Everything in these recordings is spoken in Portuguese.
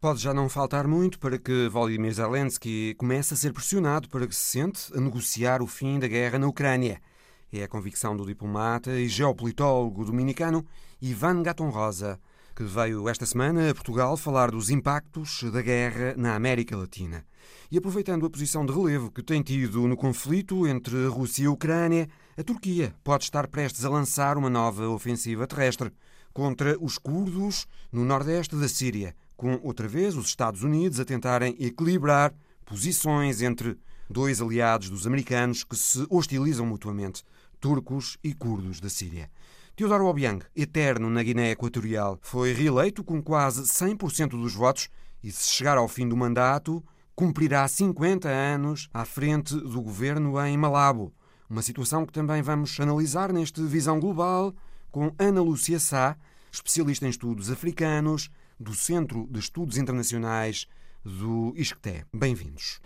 Pode já não faltar muito para que Volodymyr Zelensky comece a ser pressionado para que se sente a negociar o fim da guerra na Ucrânia. É a convicção do diplomata e geopolitólogo dominicano Ivan Gaton Rosa, que veio esta semana a Portugal falar dos impactos da guerra na América Latina. E aproveitando a posição de relevo que tem tido no conflito entre a Rússia e a Ucrânia, a Turquia pode estar prestes a lançar uma nova ofensiva terrestre contra os curdos no nordeste da Síria, com outra vez os Estados Unidos a tentarem equilibrar posições entre dois aliados dos americanos que se hostilizam mutuamente, turcos e curdos da Síria. Teodoro Obiang, eterno na Guiné Equatorial, foi reeleito com quase 100% dos votos e, se chegar ao fim do mandato, cumprirá 50 anos à frente do governo em Malabo. Uma situação que também vamos analisar neste Visão Global com Ana Lúcia Sá, especialista em estudos africanos do Centro de Estudos Internacionais do ISCTE. Bem-vindos.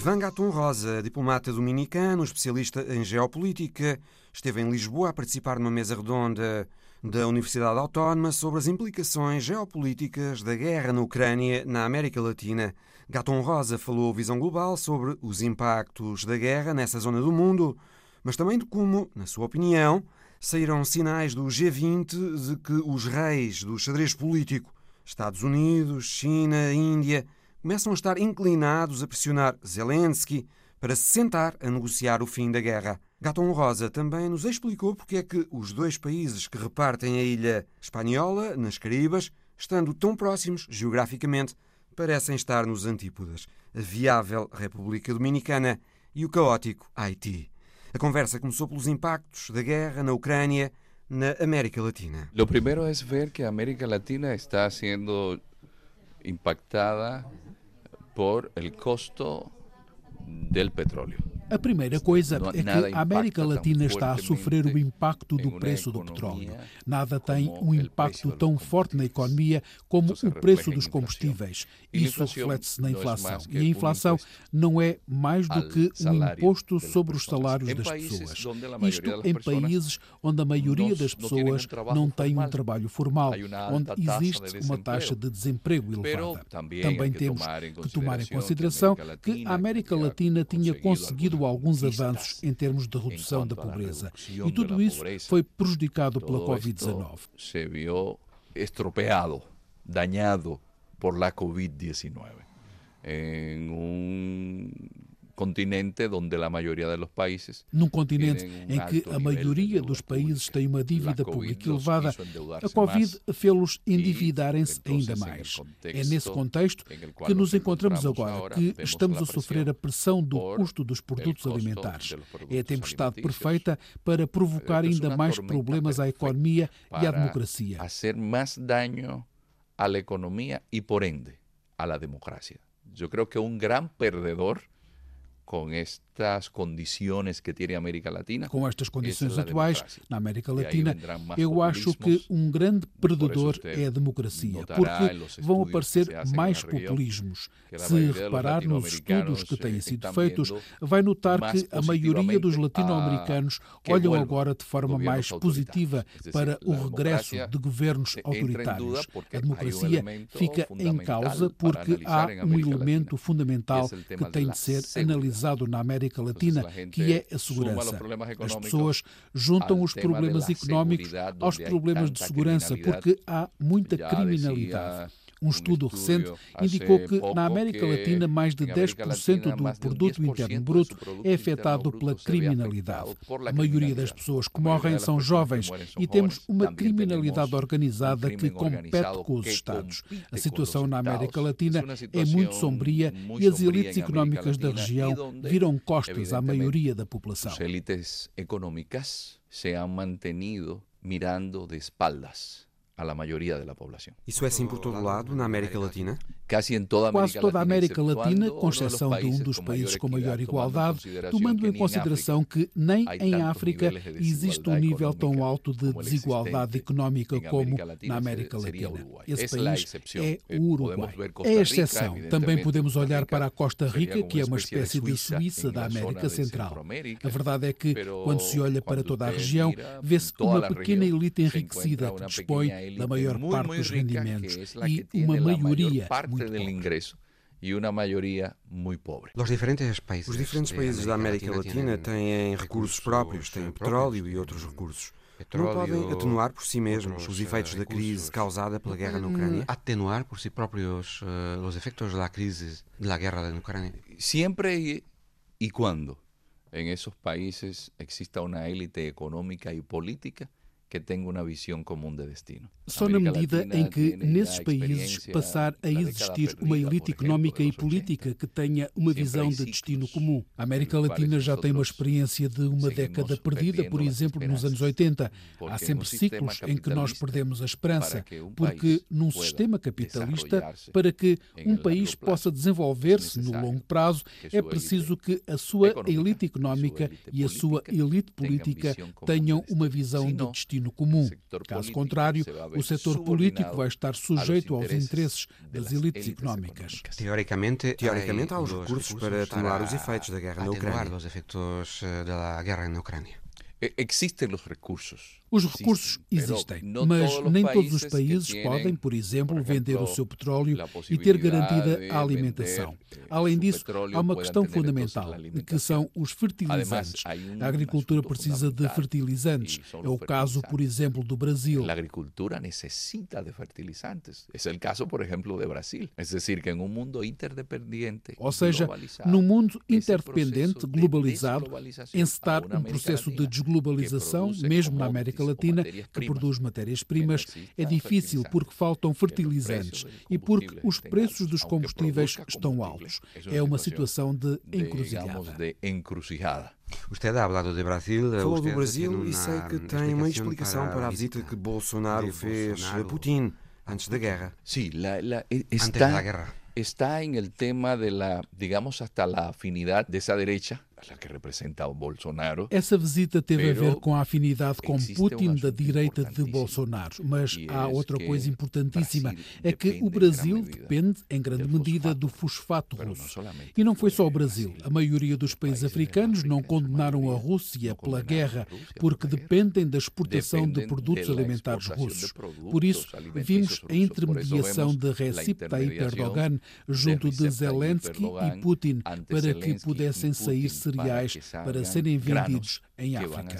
Ivan Gaton Rosa, diplomata dominicano, especialista em geopolítica, esteve em Lisboa a participar numa mesa redonda da Universidade Autónoma sobre as implicações geopolíticas da guerra na Ucrânia na América Latina. Gaton Rosa falou Visão Global sobre os impactos da guerra nessa zona do mundo, mas também de como, na sua opinião, saíram sinais do G20 de que os reis do xadrez político, Estados Unidos, China, Índia, começam a estar inclinados a pressionar Zelensky para se sentar a negociar o fim da guerra. Gaton Rosa também nos explicou porque é que os dois países que repartem a ilha espanhola, nas Caribas, estando tão próximos geograficamente, parecem estar nos antípodas, a viável República Dominicana e o caótico Haiti. A conversa começou pelos impactos da guerra na Ucrânia na América Latina. Lo primero es ver que América Latina está siendo impactada por el costo del petróleo. A primeira coisa é que a América Latina está a sofrer o impacto do preço do petróleo. Nada tem um impacto tão forte na economia como o preço dos combustíveis. Isso reflete-se na inflação. E a inflação não é mais do que um imposto sobre os salários das pessoas. Isto em países onde a maioria das pessoas não tem um trabalho formal, onde existe uma taxa de desemprego elevada. Também temos que tomar em consideração que a América Latina tinha conseguido alguns avanços em termos de redução da pobreza. E tudo isso foi prejudicado pela Covid-19. Se viu estropeado, dañado por la Covid-19. En un continente países num continente em que a maioria dos países tem uma dívida pública elevada, a Covid fê-los endividarem-se ainda mais. É nesse contexto que nos encontramos agora, que estamos a sofrer a pressão do custo dos produtos alimentares. É a tempestade perfeita para provocar ainda mais problemas à economia e à democracia. Fazer mais dano à economia e, por ende, à democracia. Eu creio que um grande perdedor com estas condições que tem a América Latina. Com estas condições atuais na América Latina, eu acho que um grande perdedor é a democracia, porque vão aparecer mais populismos. Se reparar nos estudos que têm sido feitos, vai notar que a maioria dos latino-americanos olham agora de forma mais positiva para o regresso de governos autoritários. A democracia fica em causa porque há um elemento fundamental que tem de ser analisado na América Latina, que é a segurança. As pessoas juntam os problemas económicos aos problemas de segurança, porque há muita criminalidade. Um estudo recente indicou que na América Latina mais de 10% do produto interno bruto é afetado pela criminalidade. A maioria das pessoas que morrem são jovens e temos uma criminalidade organizada que compete com os Estados. A situação na América Latina é muito sombria e as elites económicas da região viram costas à maioria da população. As elites económicas se han mantenido mirando de espaldas a la mayoría de la población. Isso é assim por todo lado, na América Latina? Quase toda a América Latina, com exceção de um dos países com maior igualdade, tomando em consideração que nem em África existe um nível tão alto de desigualdade económica como na América Latina. Esse país é o Uruguai. É a exceção. Também podemos olhar para a Costa Rica, que é uma espécie de Suíça da América Central. A verdade é que, quando se olha para toda a região, vê-se uma pequena elite enriquecida que dispõe da maior parte dos rendimentos e uma maioria muito ingresso e uma maioria muito pobre. Os diferentes países, Os diferentes países da América Latina têm recursos próprios, têm petróleo e outros recursos. Não podem atenuar por si mesmos os efeitos da crise causada pela guerra na Ucrânia? Atenuar por si próprios uh, os efeitos da crise da guerra na Ucrânia? Sempre e, e quando em esses países exista uma élite econômica e política que tenha uma visão comum de destino. Só na medida em que, nesses países, passar a existir uma elite económica e política que tenha uma visão de destino comum. A América Latina já tem uma experiência de uma década perdida, por exemplo, nos anos 80. Há sempre ciclos em que nós perdemos a esperança, porque num sistema capitalista, para que um país possa desenvolver-se no longo prazo, é preciso que a sua elite económica e a sua elite política tenham uma visão de destino destino comum. Caso contrário, o setor político vai estar sujeito aos interesses das elites económicas. Teoricamente, teoricamente há os recursos para atenuar os efeitos da guerra na Ucrânia. Existem os recursos os recursos existem, mas nem todos os países podem, por exemplo, vender o seu petróleo e ter garantida a alimentação. Além disso, há uma questão fundamental, que são os fertilizantes. A agricultura precisa de fertilizantes. É o caso, por exemplo, do Brasil. A agricultura necessita de fertilizantes. É o caso, por exemplo, do Brasil. É decir, que em um mundo interdependente, ou seja, num mundo interdependente, globalizado, encetar um processo de desglobalização, mesmo na América América Latina, que produz matérias-primas, é difícil porque faltam fertilizantes e porque os preços dos combustíveis estão altos. É uma situação de encruzilhada. Você ha falado de Brasil. Falou do Brasil e sei que tem uma explicação para a visita que Bolsonaro fez a Putin antes da guerra. Sim, la, la, está, está en el tema de la, digamos, hasta la afinidad de esa derecha a que representa o Bolsonaro. Essa visita teve a ver com a afinidade com Putin da direita de Bolsonaro, mas há outra coisa importantíssima, é que o Brasil depende em grande medida do fosfato russo. E não foi só o Brasil. A maioria dos países africanos não condenaram a Rússia pela guerra porque dependem da exportação de produtos alimentares russos. Por isso, vimos a intermediação de Recep Tayyip Erdogan junto de Zelensky e Putin para que pudessem sair cereais para serem vendidos em África.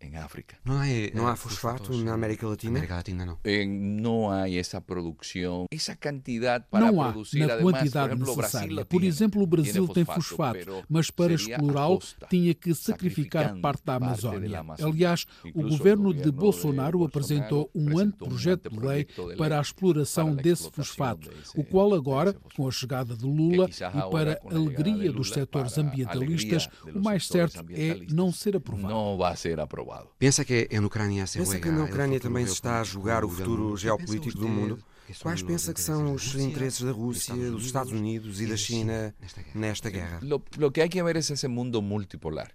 Em África. Não há, não há fosfato na América Latina? América Latina não. não há essa produção, essa quantidade para não há produzir, na quantidade además, por necessária. Por exemplo, o Brasil tem fosfato, mas para explorá-lo tinha que sacrificar parte da Amazónia. Aliás, o governo de Bolsonaro apresentou um anteprojeto de lei para a exploração desse fosfato, o qual agora, com a chegada de Lula e para a alegria dos setores ambientalistas, o mais certo é não ser aprovado. Não vai ser aprovado. Pensa que na Ucrânia se Pensa que na Ucrânia também se está a jogar o futuro geopolítico do mundo? Quais pensa que são os interesses da Rússia, dos Estados Unidos e da China nesta guerra? O que há que ver é esse mundo multipolar.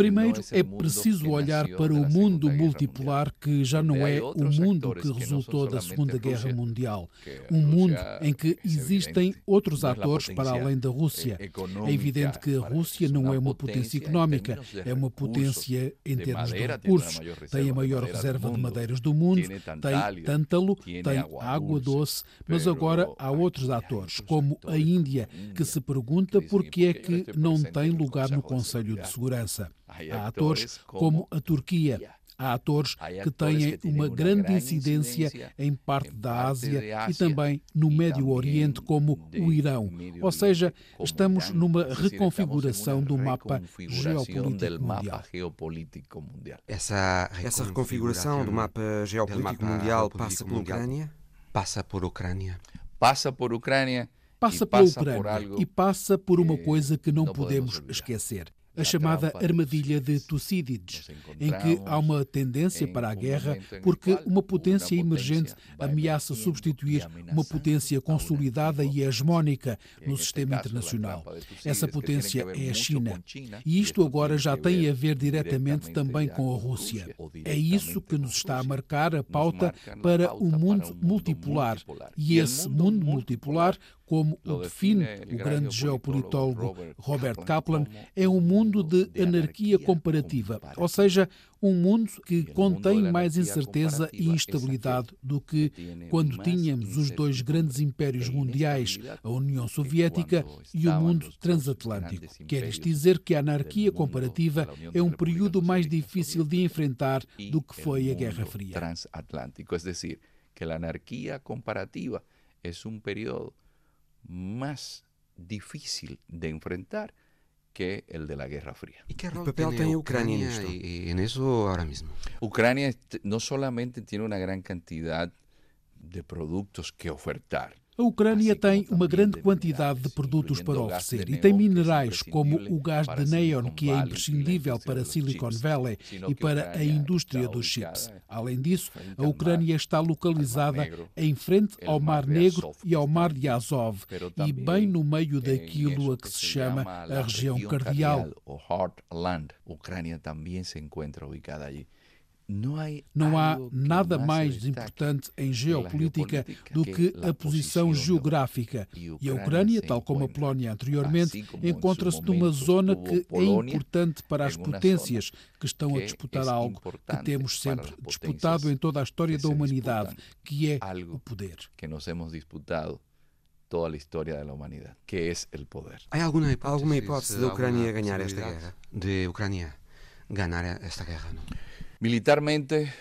Primeiro, é preciso olhar para o mundo multipolar que já não é o mundo que resultou da Segunda Guerra Mundial. Um mundo em que existem outros atores para além da Rússia. É evidente que a Rússia não é uma potência económica, é uma potência em termos de recursos. Tem a maior reserva de madeiras do mundo, tem tântalo, tem água doce, mas agora há outros atores, como a Índia, que se pergunta por que é que não tem lugar no Conselho de Segurança. Há atores como a Turquia. Há atores que têm uma grande incidência em parte da Ásia e também no Médio Oriente, como o Irão. Ou seja, estamos numa reconfiguração do mapa geopolítico mundial. Essa, essa reconfiguração do mapa geopolítico mundial passa por Ucrânia? Passa por Ucrânia. Passa por Ucrânia passa pela Ucrânia e passa por uma coisa que não podemos esquecer. A chamada armadilha de Tucídides, em que há uma tendência para a guerra porque uma potência emergente ameaça substituir uma potência consolidada e hegemónica no sistema internacional. Essa potência é a China. E isto agora já tem a ver diretamente também com a Rússia. É isso que nos está a marcar a pauta para o um mundo multipolar. E esse mundo multipolar como o define o grande geopolitólogo Robert Kaplan, é um mundo de anarquia comparativa, ou seja, um mundo que contém mais incerteza e instabilidade do que quando tínhamos os dois grandes impérios mundiais, a União Soviética e o mundo transatlântico. Quer isto dizer que a anarquia comparativa é um período mais difícil de enfrentar do que foi a Guerra Fria. Transatlântico, é dizer, que a anarquia comparativa é um período más difícil de enfrentar que el de la Guerra Fría. ¿Y qué papel tiene Ucrania en esto? en eso ahora mismo? Ucrania no solamente tiene una gran cantidad de productos que ofertar, A Ucrânia tem uma grande quantidade de produtos para oferecer e tem minerais como o gás de neon, que é imprescindível para Silicon Valley e para a indústria dos chips. Além disso, a Ucrânia está localizada em frente ao Mar Negro e ao Mar de Azov e bem no meio daquilo a que se chama a região Heartland. Ucrânia também se encontra ubicada ali. Não há nada mais importante em geopolítica do que a posição geográfica. E a Ucrânia, tal como a Polónia anteriormente, encontra-se numa zona que é importante para as potências que estão a disputar algo que temos sempre disputado em toda a história da humanidade, que é o poder. Que nos hemos disputado toda a história da humanidade, que é o poder. Há alguma hipótese, alguma hipótese da Ucrânia ganhar esta guerra? De Ucrânia ganhar esta guerra, não? Militarmente,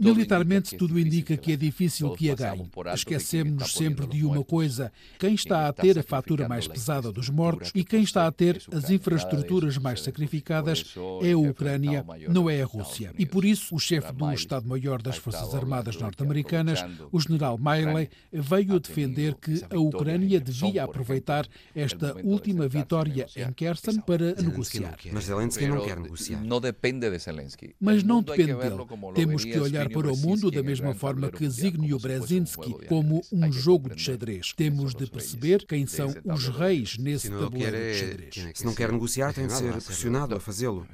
Militarmente, tudo indica que é difícil que a ganhe. Esquecemos-nos sempre de uma coisa: quem está a ter a fatura mais pesada dos mortos e quem está a ter as infraestruturas mais sacrificadas é a Ucrânia, não é a Rússia. E por isso, o chefe do Estado-Maior das Forças Armadas norte-americanas, o general Miley, veio defender que a Ucrânia devia aproveitar esta última vitória em Kherson para negociar. Mas Zelensky não quer negociar. Não depende de Zelensky. Mas não depende dele. Temos que olhar para o mundo da mesma forma que Zygmunt Brzezinski, como um jogo de xadrez. Temos de perceber quem são os reis nesse tabuleiro de xadrez. Se não quer negociar, tem de ser pressionado a fazê-lo.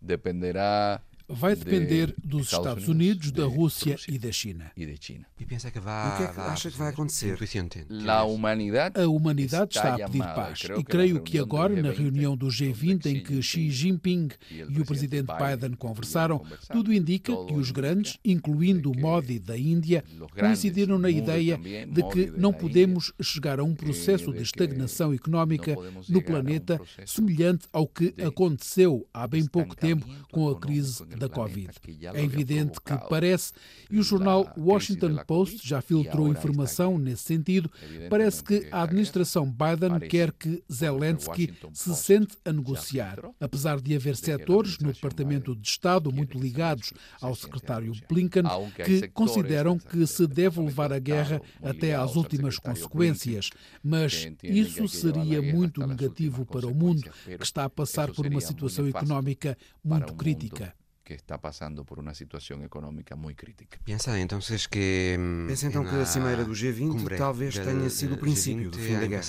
Dependerá vai depender dos Estados Unidos, da Rússia e da China. E, China. e pensa que vai, o que é que acha que vai acontecer? A humanidade, a humanidade está a pedir paz e creio que agora, na reunião do G20 em que Xi Jinping e o presidente Biden conversaram, tudo indica que os grandes, incluindo o Modi da Índia, coincidiram na ideia de que não podemos chegar a um processo de estagnação económica no planeta semelhante ao que aconteceu há bem pouco tempo com a crise da Covid. É evidente que parece, e o jornal Washington Post já filtrou informação nesse sentido, parece que a administração Biden quer que Zelensky se sente a negociar. Apesar de haver setores no Departamento de Estado muito ligados ao secretário Blinken que consideram que se deve levar a guerra até às últimas consequências, mas isso seria muito negativo para o mundo, que está a passar por uma situação económica muito crítica que está passando por uma situação económica muito crítica. Pensa então que Pensa então que a cimeira do G20 talvez tenha sido o princípio do fim da guerra.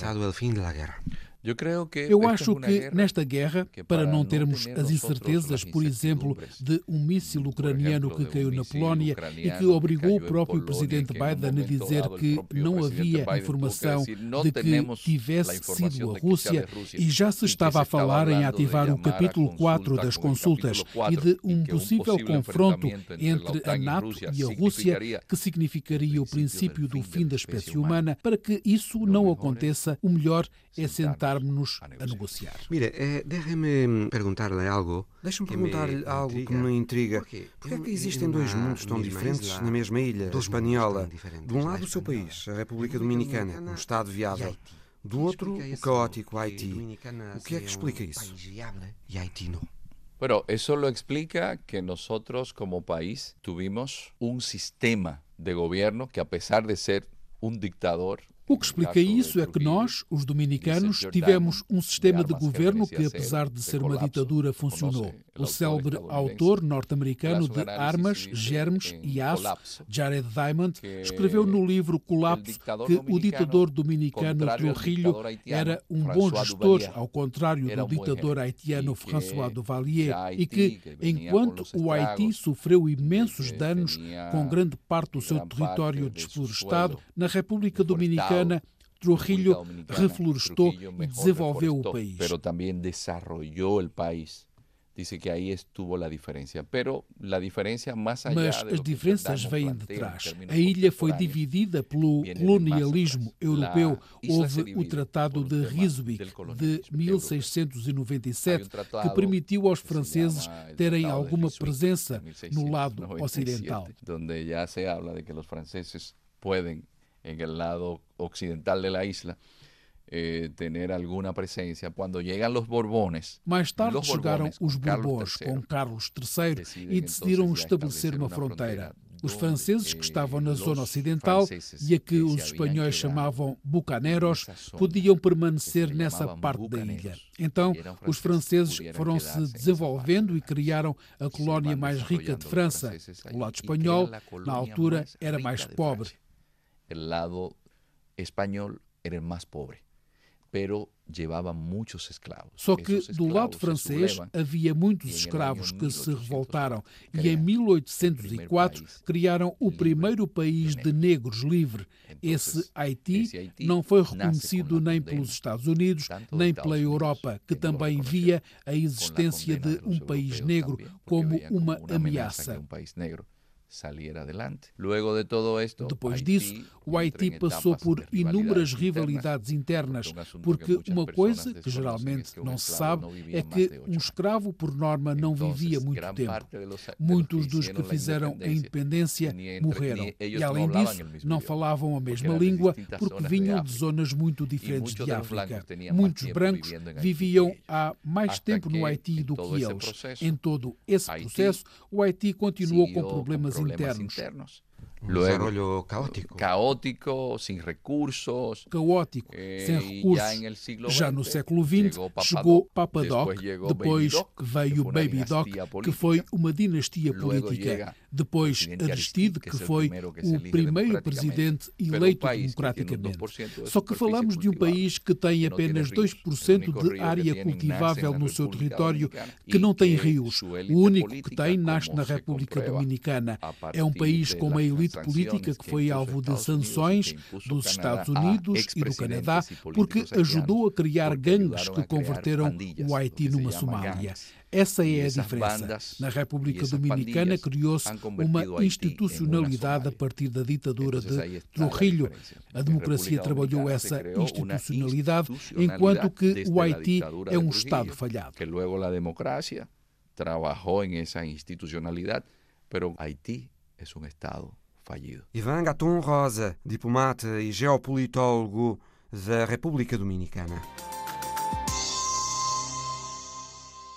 Eu acho que nesta guerra, para não termos as incertezas, por exemplo, de um míssil ucraniano que caiu na Polónia e que obrigou o próprio presidente Biden a dizer que não havia informação de que tivesse sido a Rússia e já se estava a falar em ativar o capítulo 4 das consultas e de um possível confronto entre a NATO e a Rússia, que significaria o princípio do fim da espécie humana. Para que isso não aconteça, o melhor é sentar sentarmos-nos a negociar. Mire, eh, déjeme perguntar-lhe algo. Deixe-me perguntar-lhe algo que me intriga. Por que é que existem dois mundos tão diferentes na mesma ilha, a espanhola? De um lado o seu país, a República Dominicana, um Estado viável. Do outro, o caótico Haiti. O que é que explica isso? Bueno, eso lo explica que nosotros como país tuvimos un sistema de gobierno que a pesar de ser un dictador O que explica isso é que nós, os dominicanos, tivemos um sistema de governo que, apesar de ser uma ditadura, funcionou. O célebre autor norte-americano de Armas, Germes e Aço, Jared Diamond, escreveu no livro Colapso que o ditador dominicano Trujillo era um bom gestor, ao contrário do ditador haitiano François Duvalier, e que, enquanto o Haiti sofreu imensos danos com grande parte do seu território desflorestado, na República Dominicana Dominicana, Trujillo reflorestou e desenvolveu o país. Pero também país. Dice que aí estuvo a diferença. Mas as diferenças vêm de trás. A ilha foi dividida pelo colonialismo europeu. Houve o Tratado de Ryswick de 1697 que permitiu aos franceses terem alguma presença no lado ocidental. Onde já se habla de que os franceses podem en el lado occidental de la isla, eh, tener alguna presencia. Cuando llegan los Borbones. Mais tarde los chegaram os Bourbons com Carlos III e decidiram estabelecer uma fronteira. Os franceses que estavam na zona ocidental e a que os espanhóis chamavam bucaneros podiam permanecer nessa parte da ilha. Então, os franceses foram se desenvolvendo e criaram a colónia mais rica de França. O lado espanhol, na altura, era mais pobre el lado español era el más pobre, pero llevava muitos escravos. Só que do lado francês havia muitos escravos que se revoltaram e em 1804 criaram o primeiro país de negros livre. Esse Haiti não foi reconhecido nem pelos Estados Unidos, nem pela Europa, que também via a existência de um país negro como uma ameaça salir adelante. Luego de todo esto, Depois disso, o Haiti passou por inúmeras rivalidades internas, porque uma coisa que geralmente não se sabe é que um escravo, por norma, não vivia muito tempo. Muitos dos que fizeram a independência morreram e, além disso, não falavam a mesma língua porque vinham de zonas muito diferentes de África. Muitos brancos viviam há mais tempo no Haiti do que eles. Em todo esse processo, o Haiti continuou com problemas problemas internos. Un Luego, desarrollo caótico. Caótico, sin recursos. Caótico, eh, sem recursos. Já, já no século XX chegou Papa Doc, depois, veio Baby Doc, que foi uma dinastia política. Depois Aristide, que foi o primeiro presidente eleito democraticamente. Só que falamos de um país que tem apenas 2% de área cultivável no seu território, que não tem rios. O único que tem nasce na República Dominicana. É um país com uma elite política que foi alvo de sanções dos Estados Unidos e do Canadá porque ajudou a criar gangues que converteram o Haiti numa Somália. Essa é a diferença. Na República Dominicana criou-se uma institucionalidade a partir da ditadura de Trujillo. A democracia trabalhou essa institucionalidade, enquanto que o Haiti é um Estado falhado. Que logo a democracia trabalhou em essa institucionalidade, mas Haiti é um Estado fallido. Ivan Gaton Rosa, diplomata e geopolitólogo da República Dominicana.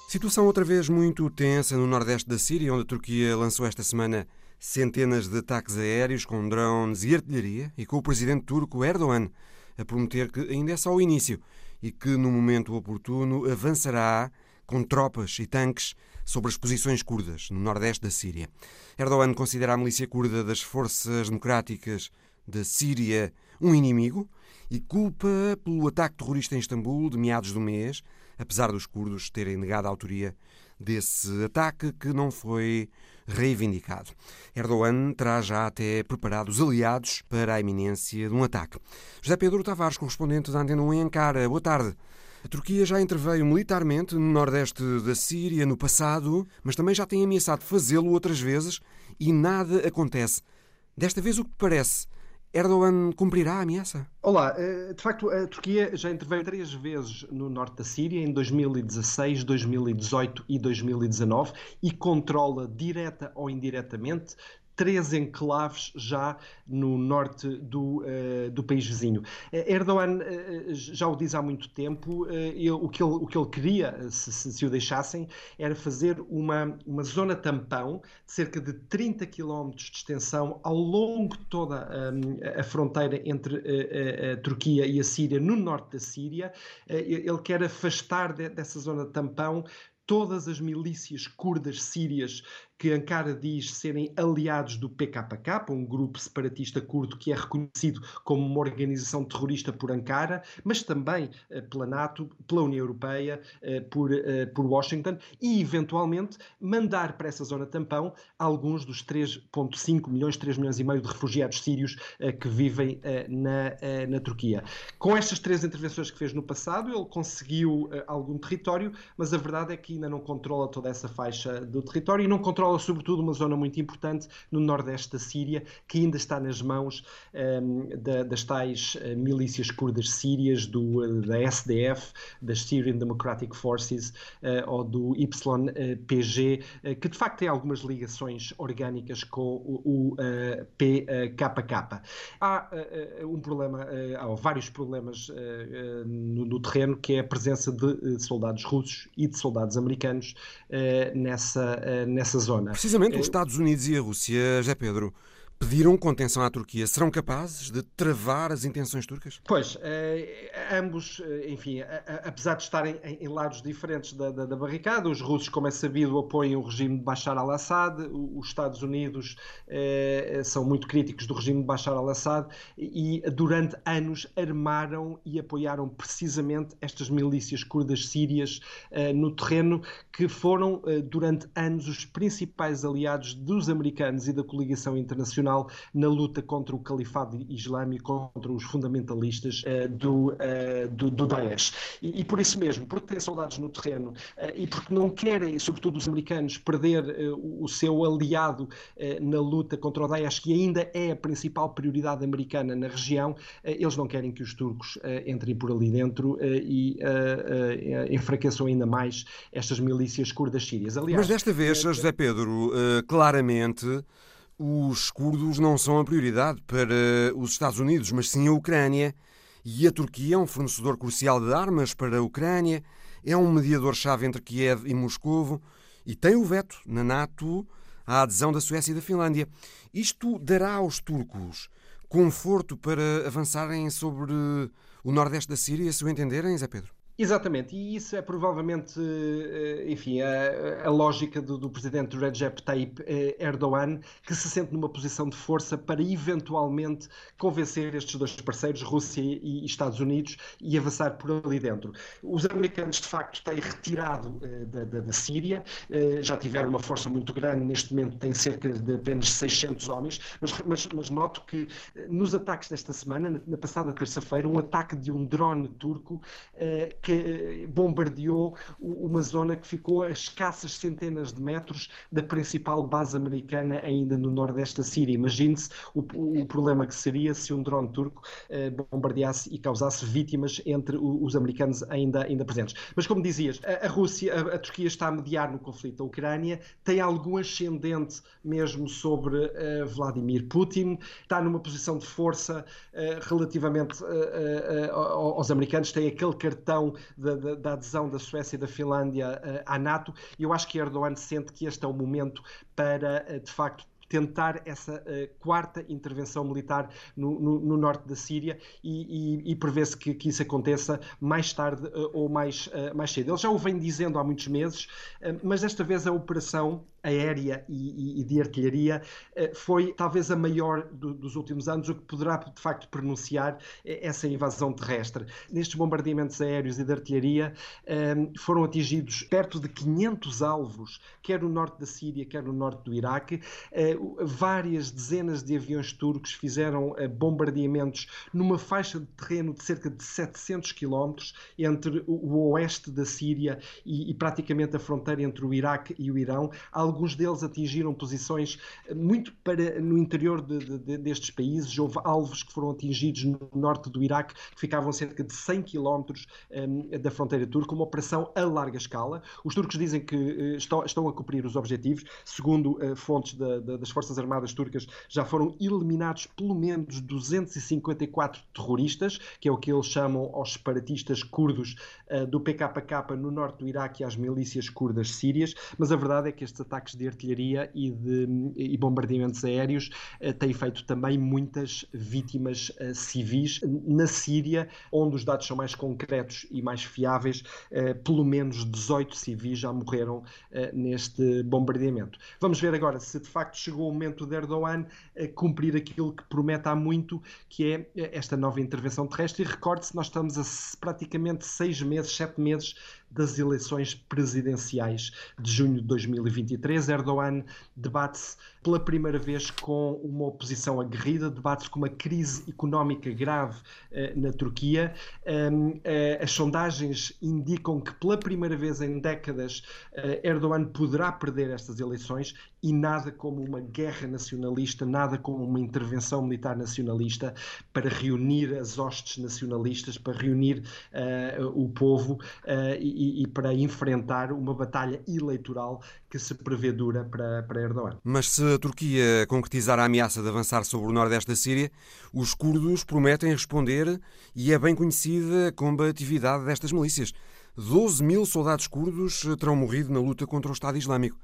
Situação outra vez muito tensa no nordeste da Síria, onde a Turquia lançou esta semana centenas de ataques aéreos com drones e artilharia, e com o presidente turco Erdogan a prometer que ainda é só o início e que, no momento oportuno, avançará com tropas e tanques sobre as posições curdas no nordeste da Síria. Erdogan considera a milícia curda das forças democráticas da Síria um inimigo e culpa pelo ataque terrorista em Istambul de meados do mês, apesar dos curdos terem negado a autoria desse ataque que não foi reivindicado. Erdogan terá já até preparado os aliados para a iminência de um ataque. José Pedro Tavares, correspondente da Antena 1 em Ankara. Boa tarde. A Turquia já interveio militarmente no nordeste da Síria no passado, mas também já tem ameaçado fazê-lo outras vezes e nada acontece. Desta vez, o que parece? Erdogan cumprirá a ameaça? Olá, eh, de facto, a Turquia já interveio três vezes no norte da Síria, em 2016, 2018 e 2019, e controla direta ou indiretamente três enclaves já no norte do, uh, do país vizinho. Uh, Erdogan uh, já o diz há muito tempo, ele, o, que ele, o que ele queria, se, se, se, o deixassem, era fazer uma, uma zona tampão de cerca de 30 km de extensão ao longo de toda um, a fronteira entre a, a, Turquia e a Síria, no norte da Síria. ele quer afastar de, dessa zona tampão todas as milícias curdas sírias que Ankara diz serem aliados do PKK, um grupo separatista curdo que é reconhecido como uma organização terrorista por Ankara, mas também eh, pela NATO, pela União Europeia, eh, por, eh, por Washington, e eventualmente mandar para essa zona tampão alguns dos 3,5 milhões, 3 milhões e meio de refugiados sírios que vivem na, na Turquia. Com estas três intervenções que fez no passado, ele conseguiu algum território, mas a verdade é que ainda não controla toda essa faixa do território e não controla controla sobretudo uma zona muito importante no nordeste da Síria, que ainda está nas mãos um, ehm, da, das tais uh, milícias curdas sírias, do, uh, da SDF, das Syrian Democratic Forces, uh, ou do YPG, que de facto tem algumas ligações orgânicas com o, o PKK. Há um problema, há vários problemas no, no, terreno, que é a presença de soldados russos e de soldados americanos nessa, nessa zona zona. Precisamente os é- Estados Unidos e a Rússia, José Pedro, pediram contenção à Turquia. Serão capazes de travar as intenções turcas? Pois, eh, ambos, eh, enfim, a, a, apesar de estarem em, em lados diferentes da, da, da, barricada, os russos, como é sabido, apoiam o regime de Bashar al-Assad, os Estados Unidos eh, são muito críticos do regime de Bashar al-Assad e durante anos armaram e apoiaram precisamente estas milícias curdas sírias eh, no terreno, que foram eh, durante anos os principais aliados dos americanos e da coligação internacional internacional na luta contra o califado islâmico, contra os fundamentalistas uh, do, uh, do, do, Daesh. E, e, por isso mesmo, porque têm soldados no terreno uh, e porque não querem, sobretudo os americanos, perder o seu aliado na luta contra o Daesh, que ainda é a principal prioridade americana na região, eles não querem que os turcos entrem por ali dentro e enfraqueçam ainda mais estas milícias curdas sírias. Aliás, Mas desta vez, José Pedro, claramente os curdos não são a prioridade para os Estados Unidos, mas sim a Ucrânia. E a Turquia é um fornecedor crucial de armas para a Ucrânia, é um mediador-chave entre Kiev e Moscovo e tem o veto na NATO à adesão da Suécia e da Finlândia. Isto dará aos turcos conforto para avançarem sobre o nordeste da Síria, se o entenderem, Zé Pedro? Exatamente, e isso é provavelmente, eh, enfim, a, a lógica do, do, presidente Recep Tayyip eh, Erdogan, que se sente numa posição de força para eventualmente convencer estes dois parceiros, Rússia e Estados Unidos, e avançar por ali dentro. Os americanos, de facto, têm retirado uh, da, da, da, Síria, já tiveram uma força muito grande, neste momento têm cerca de apenas 600 homens, mas, mas, mas noto que nos ataques desta semana, na, passada terça-feira, um ataque de um drone turco que eh, bombardeou uma zona que ficou a escassas centenas de metros da principal base americana ainda no nordeste da Síria. Imagine-se o, o, problema que seria se um drone turco eh, bombardeasse e causasse vítimas entre os americanos ainda, ainda presentes. Mas como dizias, a, a Rússia, a, a, Turquia está a mediar no conflito da Ucrânia, tem algum ascendente mesmo sobre uh, Vladimir Putin, está numa posição de força relativamente aos americanos, tem aquele cartão da, da, da adesão da Suécia e da Finlândia uh, à NATO, eu acho que Erdogan sente que este é o momento para, uh, de facto, tentar essa uh, quarta intervenção militar no, no, no, norte da Síria e, e, e prevê-se que, que, isso aconteça mais tarde uh, ou mais, uh, mais cedo. Ele já o vem dizendo há muitos meses, mas desta vez a operação aérea e, e, de artilharia eh, foi talvez a maior do, dos últimos anos, o que poderá de facto pronunciar eh, essa invasão terrestre. Nestes bombardeamentos aéreos e de artilharia eh, foram atingidos perto de 500 alvos, quer no norte da Síria, quer no norte do Iraque. Várias dezenas de aviões turcos fizeram bombardeamentos numa faixa de terreno de cerca de 700 quilómetros entre o oeste da Síria e, e praticamente a fronteira entre o Iraque e o Irão alguns deles atingiram posições muito para no interior de, de, destes países. Houve alvos que foram atingidos no norte do Iraque, que ficavam cerca de 100 quilómetros um, da fronteira turca, uma operação a larga escala. Os turcos dizem que uh, estão, estão, a cumprir os objetivos. Segundo uh, fontes da, da, das Forças Armadas turcas, já foram eliminados pelo menos 254 terroristas, que é o que eles chamam aos separatistas curdos uh, do PKK no norte do Iraque e às milícias curdas sírias. Mas a verdade é que estes ataques de artilharia e de e bombardeamentos aéreos uh, têm feito também muitas vítimas uh, civis na Síria, onde os dados são mais concretos e mais fiáveis. pelo menos 18 civis já morreram neste bombardeamento. Vamos ver agora se de facto chegou o momento de Erdogan cumprir aquilo que promete há muito, que é esta nova intervenção terrestre. E recorde-se, nós estamos a praticamente seis meses, sete meses das eleições presidenciais de junho de 2023. Erdogan debate-se pela primeira vez com uma oposição aguerrida, debate-se com uma crise económica grave eh, na Turquia. Um, eh, as sondagens indicam que pela primeira vez em décadas eh, Erdogan poderá perder estas eleições e nada como uma guerra nacionalista, nada como uma intervenção militar nacionalista para reunir as hostes nacionalistas, para reunir uh, o povo uh, e, e, para enfrentar uma batalha eleitoral que se prevê dura para, para Erdogan. Mas se a Turquia concretizar a ameaça de avançar sobre o nordeste da Síria, os curdos prometem responder e é bem conhecida a combatividade destas milícias. 12 mil soldados curdos terão morrido na luta contra o Estado Islâmico.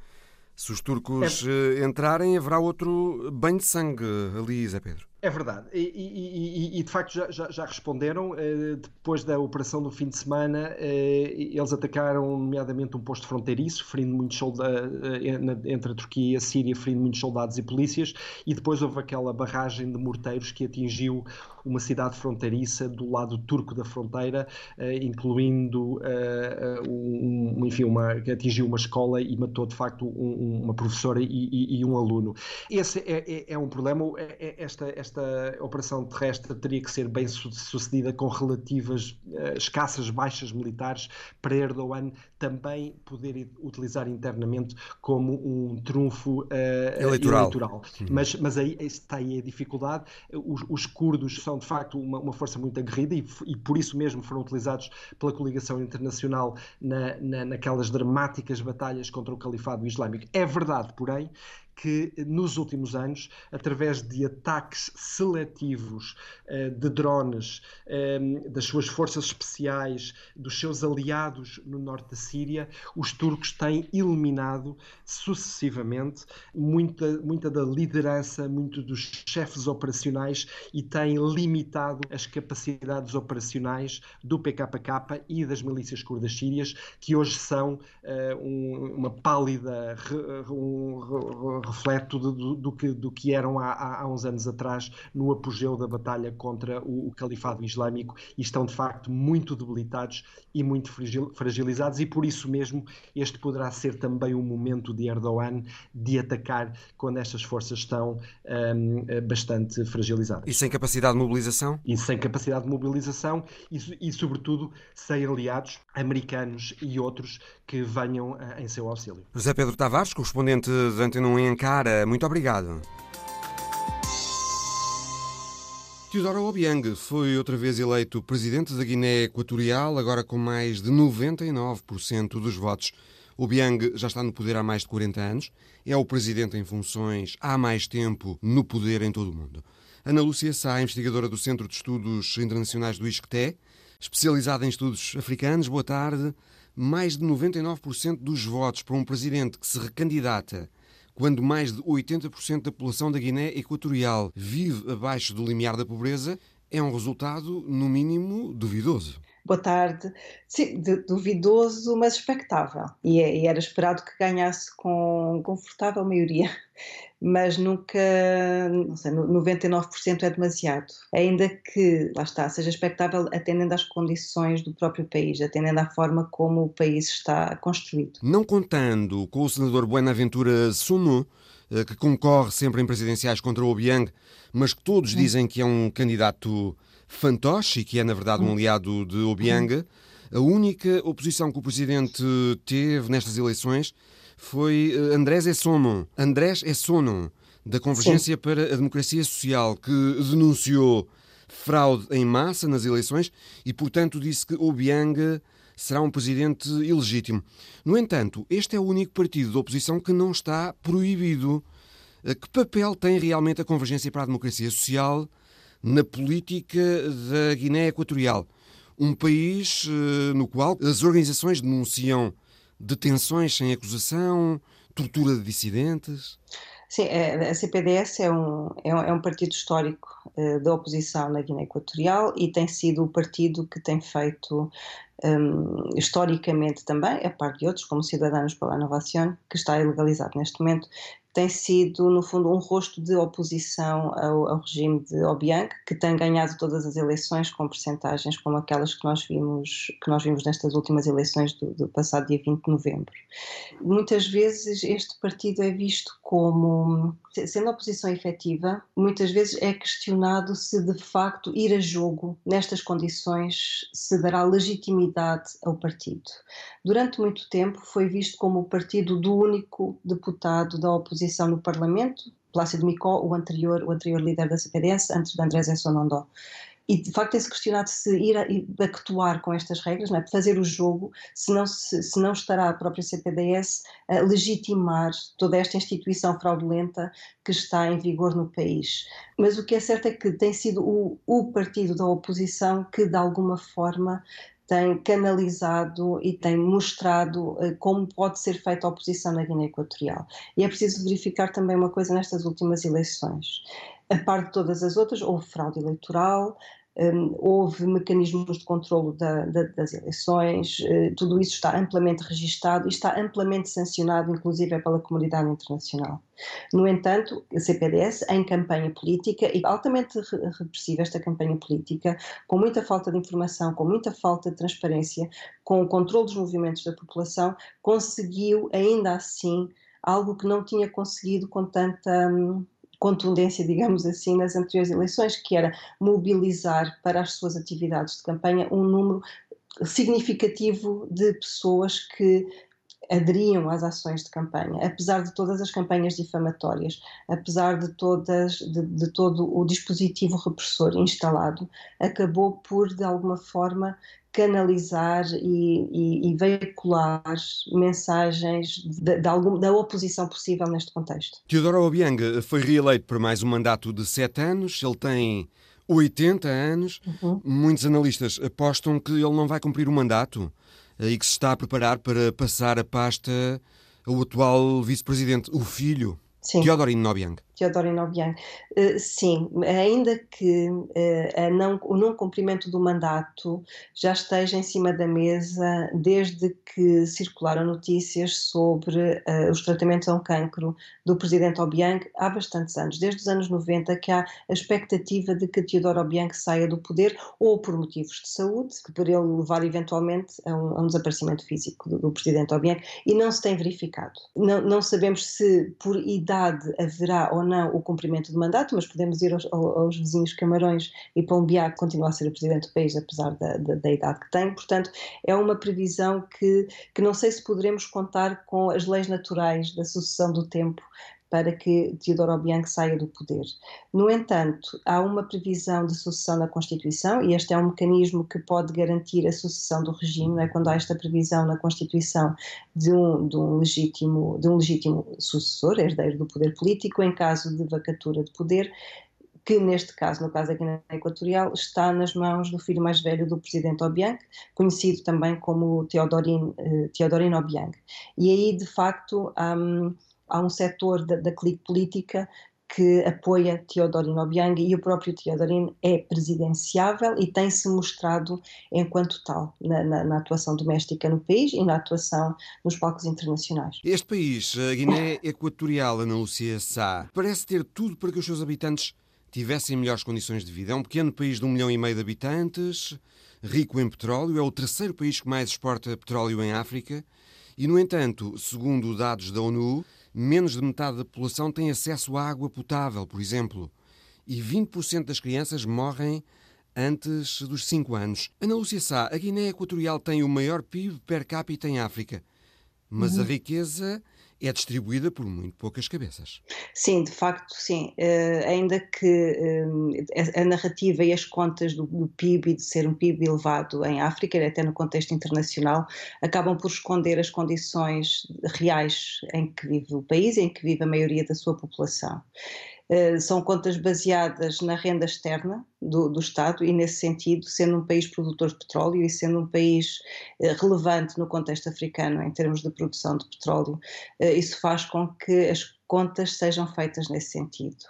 Se os turcos é... entrarem, haverá outro banho de sangue ali, Zé Pedro. É verdade. E, e, e, e de facto já, já, já responderam. Eh, depois da operação do fim de semana, eh, eles atacaram, nomeadamente, um posto fronteiriço, ferindo muitos soldados eh, entre a Turquia e a Síria, ferindo muitos soldados e polícias. E depois houve aquela barragem de morteiros que atingiu uma cidade fronteiriça do lado turco da fronteira, incluindo, um, enfim, uma, que atingiu uma escola e matou, de facto, um, uma professora e, um aluno. Esse é, é, é um problema. É, esta, esta esta operação terrestre teria que ser bem sucedida com relativas uh, escassas baixas militares para Erdogan também poder utilizar internamente como um trunfo uh, eleitoral. eleitoral. Uhum. Mas, mas aí está aí a dificuldade. Os, os curdos são de facto uma, uma força muito aguerrida e, e, por isso mesmo foram utilizados pela coligação internacional na, na, naquelas dramáticas batalhas contra o califado islâmico. É verdade, porém, que nos últimos anos, através de ataques seletivos uh, de drones, das suas forças especiais, dos seus aliados no norte da Síria, os turcos têm eliminado sucessivamente muita, muita da liderança, muito dos chefes operacionais e têm limitado as capacidades operacionais do PKK e das milícias curdas sírias, que hoje são uh, um, uma pálida um, reflete do, do, que, do que eram há, há, uns anos atrás no apogeu da batalha contra o, o califado islâmico e estão de facto muito debilitados e muito fragilizados e por isso mesmo este poderá ser também um momento de Erdogan de atacar quando estas forças estão um, bastante fragilizadas. E sem capacidade de mobilização? E sem capacidade de mobilização e, e sobretudo sem aliados americanos e outros que venham uh, em seu auxílio. José Pedro Tavares, correspondente de Antena 1 em Cara, muito obrigado. Teodoro Obiang foi outra vez eleito presidente da Guiné Equatorial, agora com mais de 99% dos votos. Obiang já está no poder há mais de 40 anos, é o presidente em funções há mais tempo no poder em todo o mundo. Ana Lúcia Sá, investigadora do Centro de Estudos Internacionais do ISCTE, especializada em estudos africanos, boa tarde. Mais de 99% dos votos para um presidente que se recandidata quando mais de 80% da população da Guiné Equatorial vive abaixo do limiar da pobreza, é um resultado, no mínimo, duvidoso. Boa tarde. Sim, duvidoso, mas expectável. E, é, e era esperado que ganhasse com confortável maioria mas nunca, não sei, 99% é demasiado. Ainda que, lá está, seja expectável atendendo às condições do próprio país, atendendo à forma como o país está construído. Não contando com o senador Buenaventura Suno, eh, que concorre sempre em presidenciais contra o Obiang, mas que todos dizem que é um candidato fantoche que é, na verdade, um hum. aliado de Obiang, a única oposição que o presidente teve nestas eleições foi eh, Andrés Essono, Andrés Essono, da Convergência Sim. para a Democracia Social, que denunciou fraude em massa nas eleições e, portanto, disse que Obiang será um presidente ilegítimo. No entanto, este é o único partido da oposição que não está proibido. Eh, que papel tem realmente a Convergência para a Democracia Social na política da Guiné Equatorial? Um país eh, no qual as organizações denunciam detenções sem acusação, tortura de dissidentes. Sim, é, a CPDS é um, é um, é um partido histórico uh, da oposição na Guiné Equatorial e tem sido o partido que tem feito um, historicamente também, a parte de outros, como Cidadãos pela Inovação, que está ilegalizado neste momento, tem sido, no fundo, um rosto de oposição ao, ao, regime de Obiang, que tem ganhado todas as eleições com percentagens como aquelas que nós vimos, que nós vimos nestas últimas eleições do, do passado dia 20 de novembro. Muitas vezes este partido é visto como, sendo oposição efetiva, muitas vezes é questionado se de facto ir a jogo nestas condições se dará legitimidade ao partido. Durante muito tempo foi visto como o partido do único deputado da oposição no Parlamento, Plácido Micó, o anterior, o anterior líder da CPDS, antes de André Zé Sonondó. E de facto tem-se questionado se ir, a, actuar com estas regras, não é? fazer o jogo, se não, se, se não estará a própria CPDS a legitimar toda esta instituição fraudulenta que está em vigor no país. Mas o que é certo é que tem sido o, o partido da oposição que, de alguma forma, tem canalizado e tem mostrado uh, como pode ser feita a oposição na Guiné Equatorial. E é preciso verificar também uma coisa nestas últimas eleições. A par de todas as outras, houve fraude eleitoral, um, houve mecanismos de controlo da, da, das eleições, uh, tudo isso está amplamente registado e está amplamente sancionado, inclusive pela comunidade internacional. No entanto, a CPDS, em campanha política, e altamente repressiva esta campanha política, com muita falta de informação, com muita falta de transparência, com o controle dos movimentos da população, conseguiu ainda assim algo que não tinha conseguido com tanta. Um, contundência, digamos assim, nas anteriores eleições, que era mobilizar para as suas atividades de campanha um número significativo de pessoas que aderiam às ações de campanha, apesar de todas as campanhas difamatórias, apesar de todas de, de todo o dispositivo repressor instalado, acabou por de alguma forma canalizar e, e, e veicular mensagens de, de algum, da oposição possível neste contexto. Teodoro Obiang foi reeleito por mais um mandato de sete anos. Ele tem 80 anos. Uhum. Muitos analistas apostam que ele não vai cumprir o mandato eh, e que se está a preparar para passar a pasta ao atual vice-presidente, o filho, Sim. Teodorino Nobiang. Teodoro Obiang. Uh, sim, ainda que uh, não, o não cumprimento do mandato já esteja em cima da mesa desde que circularam notícias sobre uh, os tratamentos a um cancro do presidente Obiang há bastantes anos, desde os anos 90, que há a expectativa de que Teodoro Obiang saia do poder ou por motivos de saúde, que por ele levar eventualmente a um, a um desaparecimento físico do, do, presidente Obiang, e não se tem verificado. Não, não sabemos se por idade haverá ou não não o cumprimento do mandato, mas podemos ir aos, aos vizinhos Camarões e Pombiá, que continua a ser o presidente do país, apesar da, da, da, idade que tem. Portanto, é uma previsão que, que não sei se poderemos contar com as leis naturais da sucessão do tempo para que Teodoro Obiang saia do poder. No entanto, há uma previsão de sucessão na Constituição e este é um mecanismo que pode garantir a sucessão do regime, é? quando há esta previsão na Constituição de um, de um, legítimo, de um legítimo sucessor, herdeiro do poder político, em caso de vacatura de poder, que neste caso, no caso aqui na Equatorial, está nas mãos do filho mais velho do presidente Obiang, conhecido também como Teodorino, eh, Obiang. E aí, de facto, um, há um setor da, da clique política que apoia Teodorino Obiang e o próprio Teodorino é presidenciável e tem-se mostrado enquanto tal na, na, na, atuação doméstica no país e na atuação nos palcos internacionais. Este país, a Guiné Equatorial, Ana Lúcia Sá, parece ter tudo para que os seus habitantes tivessem melhores condições de vida. É um pequeno país de um milhão e meio de habitantes, rico em petróleo, é o terceiro país que mais exporta petróleo em África e, no entanto, segundo dados da ONU, menos de metade da população tem acesso à água potável, por exemplo, e 20% das crianças morrem antes dos 5 anos. Ana Lúcia Sá, a Guiné Equatorial tem o maior PIB per capita em África, mas uhum. a riqueza é distribuída por muito poucas cabeças. Sim, de facto, sim. Uh, ainda que uh, a narrativa e as contas do, do, PIB e de ser um PIB elevado em África, até no contexto internacional, acabam por esconder as condições reais em que vive o país, em que vive a maioria da sua população. Eh, são contas baseadas na renda externa do, do, Estado e, nesse sentido, sendo um país produtor de petróleo e sendo um país uh, relevante no contexto africano em termos de produção de petróleo, uh, isso faz com que as contas sejam feitas nesse sentido.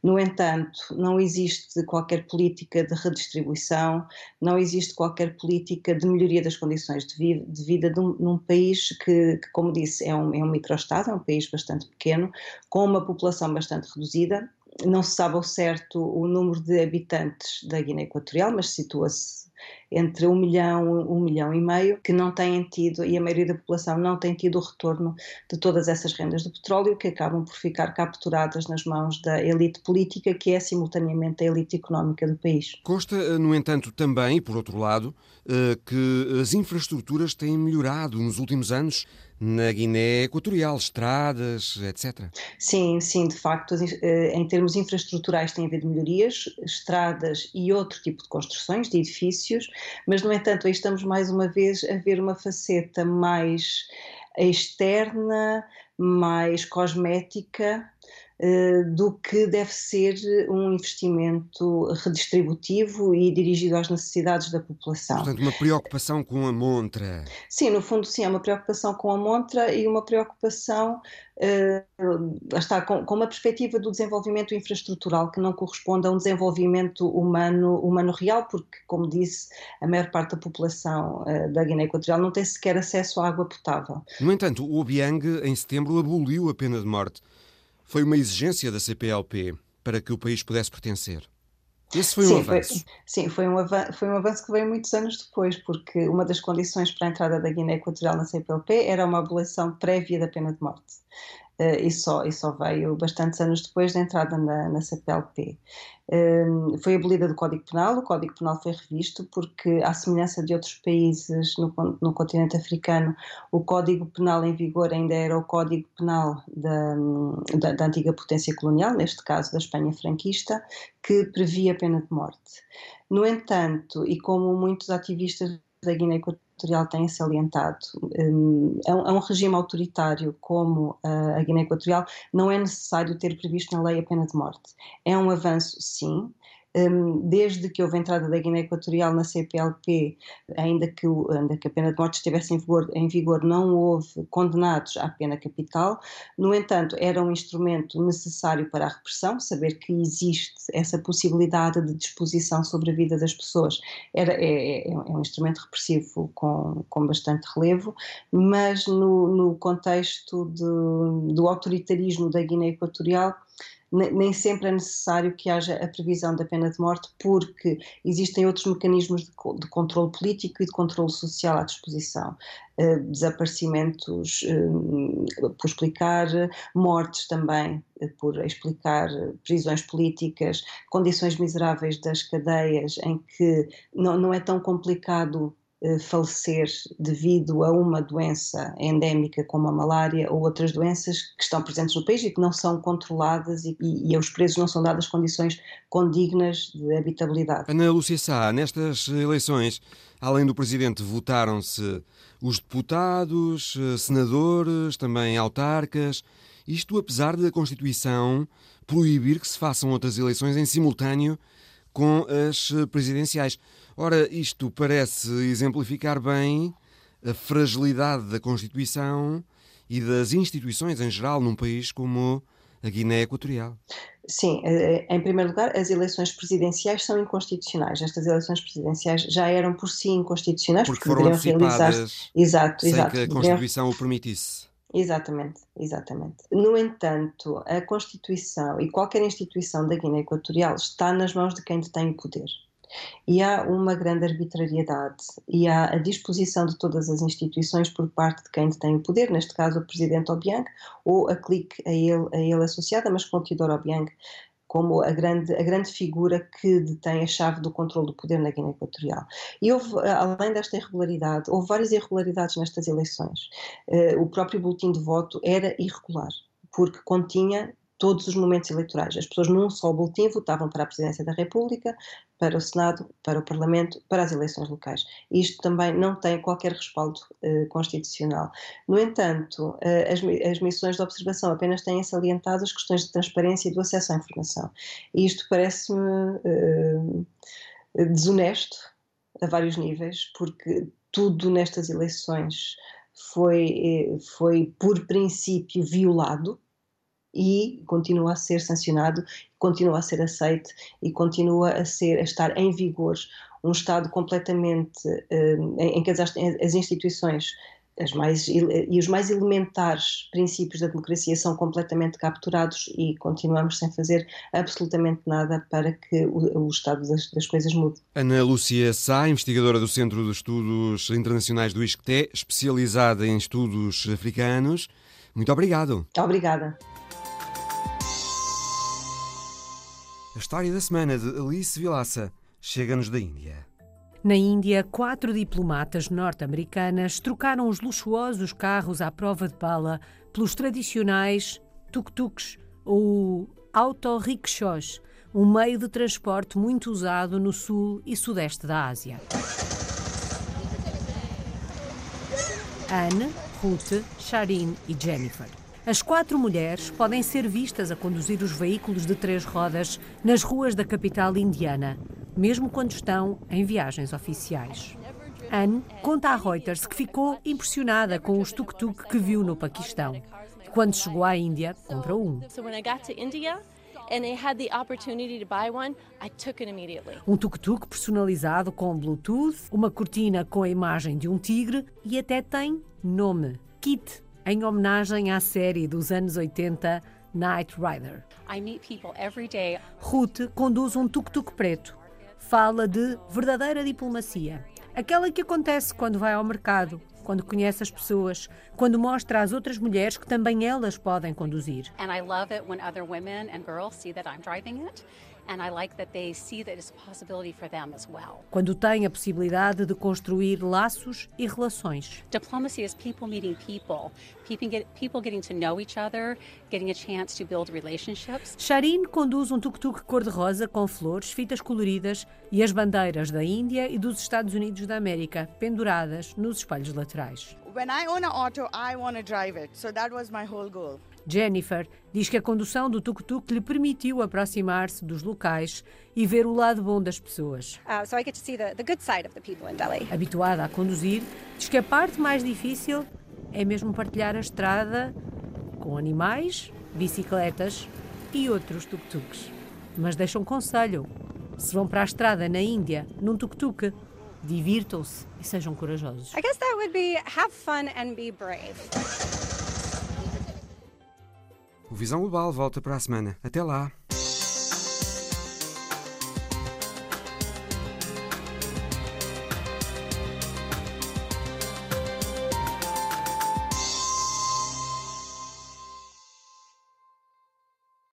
No entanto, não existe qualquer política de redistribuição, não existe qualquer política de melhoria das condições de, vi de vida de um, num país que, que, como disse, é um, é um microestado, é um país bastante pequeno, com uma população bastante reduzida. Não se sabe ao certo o número de habitantes da Guiné Equatorial, mas situa-se entre um milhão, um milhão e meio, que não têm tido, e a maioria da população não tem tido o retorno de todas essas rendas do petróleo, que acabam por ficar capturadas nas mãos da elite política, que é simultaneamente a elite económica do país. Consta, no entanto, também, por outro lado, eh, que as infraestruturas têm melhorado nos últimos anos na Guiné Equatorial, estradas, etc. Sim, sim, de facto, eh, em termos infraestruturais tem havido melhorias, estradas e outro tipo de construções, de edifícios, mas, no entanto, aí estamos mais uma vez a ver uma faceta mais externa, mais cosmética, do que deve ser um investimento redistributivo e dirigido às necessidades da população. Portanto, uma preocupação com a montra. Sim, no fundo, sim, é uma preocupação com a montra e uma preocupação uh, está com, com, uma perspectiva do desenvolvimento infraestrutural que não corresponde a um desenvolvimento humano, humano real, porque, como disse, a maior parte da população uh, da Guiné Equatorial não tem sequer acesso à água potável. No entanto, o Obiang, em setembro, aboliu a pena de morte. Foi uma exigência da CPLP para que o país pudesse pertencer. Esse foi sim, um avanço. Foi, sim, foi um, avanço, foi um avanço que veio muitos anos depois, porque uma das condições para a entrada da Guiné Equatorial na CPLP era uma abolição prévia da pena de morte. Uh, e, só, e só veio bastantes anos depois da entrada na, na CPLP. Ehm, foi abolida do Código Penal, o Código Penal foi revisto porque, à semelhança de outros países no, no continente africano, o Código Penal em vigor ainda era o Código Penal da, da, da antiga potência colonial, neste caso da Espanha franquista, que previa a pena de morte. No entanto, e como muitos ativistas da Guiné Equatorial têm salientado, um, é, um, é um regime autoritário como a Guiné Equatorial, não é necessário ter previsto na lei a pena de morte. É um avanço, sim, Hum, desde que houve a entrada da Guiné Equatorial na CPLP, ainda que, ainda que a pena de morte estivesse em vigor, em vigor, não houve condenados à pena capital. No entanto, era um instrumento necessário para a repressão, saber que existe essa possibilidade de disposição sobre a vida das pessoas. Era, é, é, é um instrumento repressivo com, com bastante relevo, mas no, no contexto de, do autoritarismo da Guiné Equatorial, nem sempre é necessário que haja a previsão da pena de morte, porque existem outros mecanismos de, de controle político e de controle social à disposição. Uh, desaparecimentos uh, por explicar, mortes também uh, por explicar prisões políticas, condições miseráveis das cadeias em que não, não é tão complicado falecer devido a uma doença endémica como a malária ou outras doenças que estão presentes no país e que não são controladas e, e, e aos presos não são dadas condições condignas de habitabilidade. Ana Lúcia Sá, nestas eleições, além do Presidente, votaram-se os deputados, eh, senadores, também autarcas, isto apesar da Constituição proibir que se façam outras eleições em simultâneo com as presidenciais. Ora, isto parece exemplificar bem a fragilidade da Constituição e das instituições em geral num país como a Guiné Equatorial. Sim, eh, em primeiro lugar, as eleições presidenciais são inconstitucionais. Estas eleições presidenciais já eram por si inconstitucionais porque, porque foram antecipadas exato, sem exato, que a Constituição o permitisse. Exatamente, exatamente. No entanto, a Constituição e qualquer instituição da Guiné Equatorial está nas mãos de quem detém o poder. E há uma grande arbitrariedade e há a disposição de todas as instituições por parte de quem detém o poder, neste caso o Presidente Obiang ou a clique a ele, a ele associada, mas com Tidor Obiang como a grande, a grande figura que detém a chave do controle do poder na Guiné Equatorial. E houve, além desta irregularidade, houve várias irregularidades nestas eleições. Uh, o próprio boletim de voto era irregular, porque continha todos os momentos eleitorais. As pessoas num só boletim votavam para a Presidência da República, para o Senado, para o Parlamento, para as eleições locais. Isto também não tem qualquer respaldo eh, constitucional. No entanto, eh, as, as, missões de observação apenas têm salientado as questões de transparência e do acesso à informação. E isto parece-me eh, desonesto a vários níveis, porque tudo nestas eleições foi, eh, foi por princípio violado e continua a ser sancionado, continua a ser aceito e continua a, ser, a estar em vigor um Estado completamente um, em, em, que as, as instituições as mais, e os mais elementares princípios da democracia são completamente capturados e continuamos sem fazer absolutamente nada para que o, o estado das, das, coisas mude. Ana Lúcia Sá, investigadora do Centro de Estudos Internacionais do ISCTE, especializada em estudos africanos. Muito obrigado. Obrigada. A história da semana de Alice Vilaça chega-nos da Índia. Na Índia, quatro diplomatas norte-americanas trocaram os luxuosos carros à prova de bala pelos tradicionais tuk-tuks ou auto-rickshaws, um meio de transporte muito usado no sul e sudeste da Ásia. Anne, Ruth, Sharin e Jennifer. As quatro mulheres podem ser vistas a conduzir os veículos de três rodas nas ruas da capital indiana, mesmo quando estão em viagens oficiais. Anne conta à Reuters que ficou impressionada com os tuk-tuk que viu no Paquistão. Quando chegou à Índia, comprou um. Um tuk-tuk personalizado com Bluetooth, uma cortina com a imagem de um tigre e até tem nome: Kit em homenagem à série dos anos 80 Knight Rider. Ruth conduz um tuk-tuk preto. Fala de verdadeira diplomacia. Aquela que acontece quando vai ao mercado, quando conhece as pessoas, quando mostra às outras mulheres que também elas podem conduzir. And I love it when other women and girls see that I'm driving it. Quando tem a possibilidade de construir laços e relações. Diplomacy is people meeting people, people getting to know each other, getting a chance to build relationships. Sharin conduz um tuk-tuk cor-de-rosa com flores, fitas coloridas e as bandeiras da Índia e dos Estados Unidos da América penduradas nos espelhos laterais. When I own an auto, I want to drive it. So that was my whole goal. Jennifer diz que a condução do tuk-tuk lhe permitiu aproximar-se dos locais e ver o lado bom das pessoas. Uh, so the, the Habituada a conduzir, diz que a parte mais difícil é mesmo partilhar a estrada com animais, bicicletas e outros tuk-tuks. Mas deixa um conselho: se vão para a estrada na Índia num tuk-tuk, divirtam-se e sejam corajosos. I guess that would be have fun and be brave. O Visão Global volta para a semana. Até lá!